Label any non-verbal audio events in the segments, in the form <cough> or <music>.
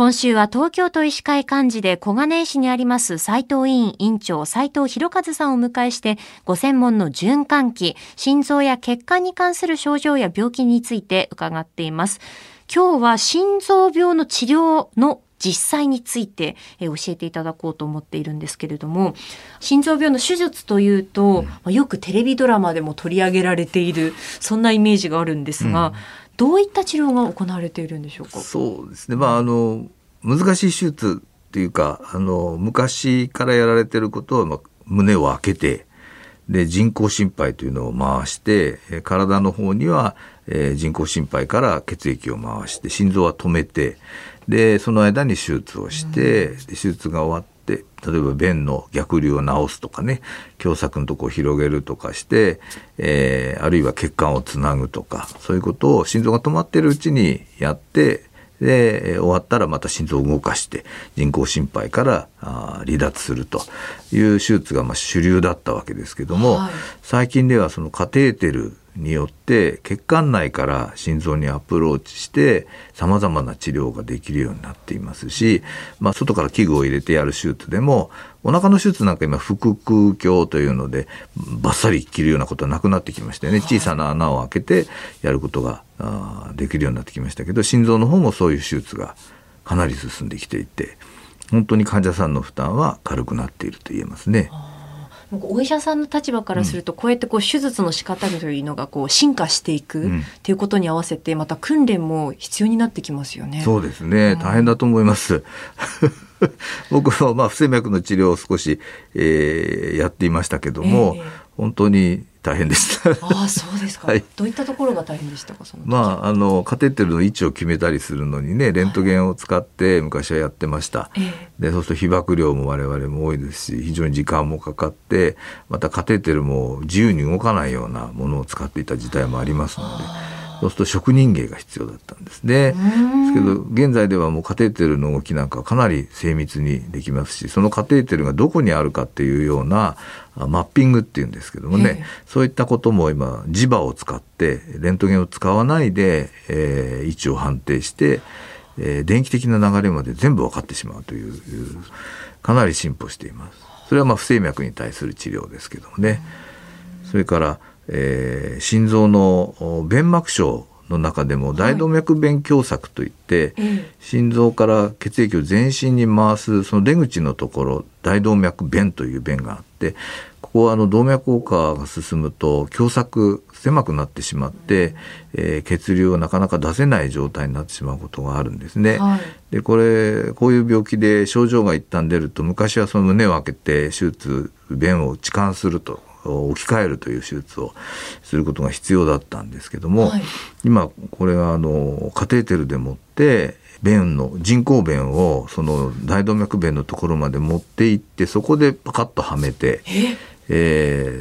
今週は東京都医師会幹事で小金井市にあります斉藤委員委員長斉藤博和さんをお迎えしてご専門の循環器、心臓や血管に関する症状や病気について伺っています。今日は心臓病の治療の実際について、え教えていただこうと思っているんですけれども心臓病の手術というと、うん、よくテレビドラマでも取り上げられているそんなイメージがあるんですが、うん、どういった治療が行われているんでしょうか？そうですね、まあ、あの難しい手術っていうかあの昔からやられてることは、まあ、胸を開けてで人工心肺というのを回して体の方には、え、人工心肺から血液を回して心臓は止めてでその間に手術をして、うん、手術が終わって例えば便の逆流を治すとかね狭窄のとこを広げるとかして、えー、あるいは血管をつなぐとかそういうことを心臓が止まってるうちにやってで終わったらまた心臓を動かして人工心肺からあ離脱するという手術がまあ主流だったわけですけども、はい、最近ではそのカテーテルによって血管内から心臓にアプローチしてさまざまな治療ができるようになっていますし、まあ、外から器具を入れてやる手術でもお腹の手術なんか今腹腔鏡というのでバッサリ切るようなことはなくなってきましてね小さな穴を開けてやることができるようになってきましたけど心臓の方もそういう手術がかなり進んできていて本当に患者さんの負担は軽くなっていると言えますね。お医者さんの立場からすると、こうやってこう手術の仕方というのがこう進化していくっていうことに合わせてまた訓練も必要になってきますよね。そうですね、大変だと思います。<laughs> 僕はまあ不整脈の治療を少し、えー、やっていましたけども、えー、本当に大変でした。ああ、そうですか。はい、どういったところが大変でしたか？まあ、あの、カテーテルの位置を決めたりするのにね、レントゲンを使って昔はやってました。はい、で、そうすると被曝量も我々も多いですし、非常に時間もかかって、またカテーテルも自由に動かないようなものを使っていた時代もありますので。そうすると職人芸が必要だったんですね。ですけど現在ではもうカテーテルの動きなんかかなり精密にできますしそのカテーテルがどこにあるかっていうようなマッピングっていうんですけどもね、そういったことも今磁場を使ってレントゲンを使わないで、えー、位置を判定して、えー、電気的な流れまで全部分かってしまうというかなり進歩しています。それはまあ不整脈に対する治療ですけどもね。それからえー、心臓の弁膜症の中でも大動脈弁狭窄といって、はい、心臓から血液を全身に回すその出口のところ大動脈弁という弁があってここはあの動脈硬化が進むと狭窄狭くなってしまって、えー、血流をなかなか出せない状態になってしまうことがあるんですね。はい、でこれこういう病気で症状が一旦出ると昔はその胸を開けて手術弁を置換すると置き換えるという手術をすることが必要だったんですけども、はい、今これはあのカテーテルでもって弁の人工弁をその大動脈弁のところまで持って行ってそこでパカッとはめて、え？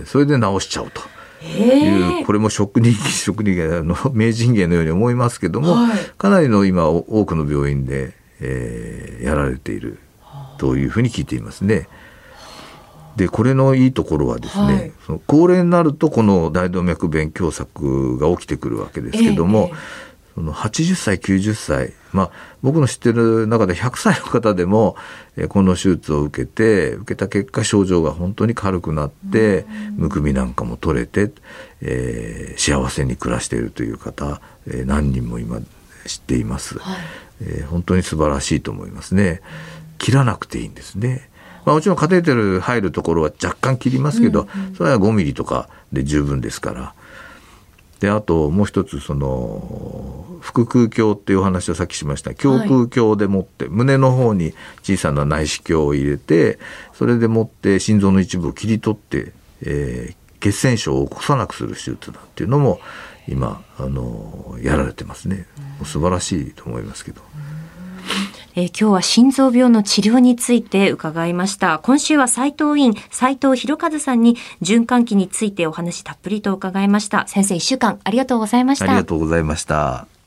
ー、それで治しちゃうと。いうこれも職人 <laughs> 職人芸の名人芸のように思いますけども、はい、かなりの今多くの病院で、えー、やられているというふうに聞いていますね。でこれのいいところはですね、はい、その高齢になるとこの大動脈弁狭窄が起きてくるわけですけども、ええ、その80歳90歳まあ僕の知ってる中で100歳の方でも、えこの手術を受けて受けた結果症状が本当に軽くなってむくみなんかも取れて、えー、幸せに暮らしているという方、えー、何人も今知っています、はい、えー、本当に素晴らしいと思いますね。切らなくていいんですねまあ、もちろんカテーテル入るところは若干切りますけど、うんうん、それは5ミリとかで十分ですから。であともう一つその腹腔鏡っていうお話をさっきしました。胸腔鏡でもって、はい、胸の方に小さな内視鏡を入れてそれでもって心臓の一部を切り取って、えー、血栓症を起こさなくする手術だっていうのも今あのやられてますね、うん、素晴らしいと思いますけど。えー、今日は心臓病の治療について伺いました。今週は斉藤院、斉藤博和さんに循環器についてお話たっぷりと伺いました。先生、一週間ありがとうございました。ありがとうございました。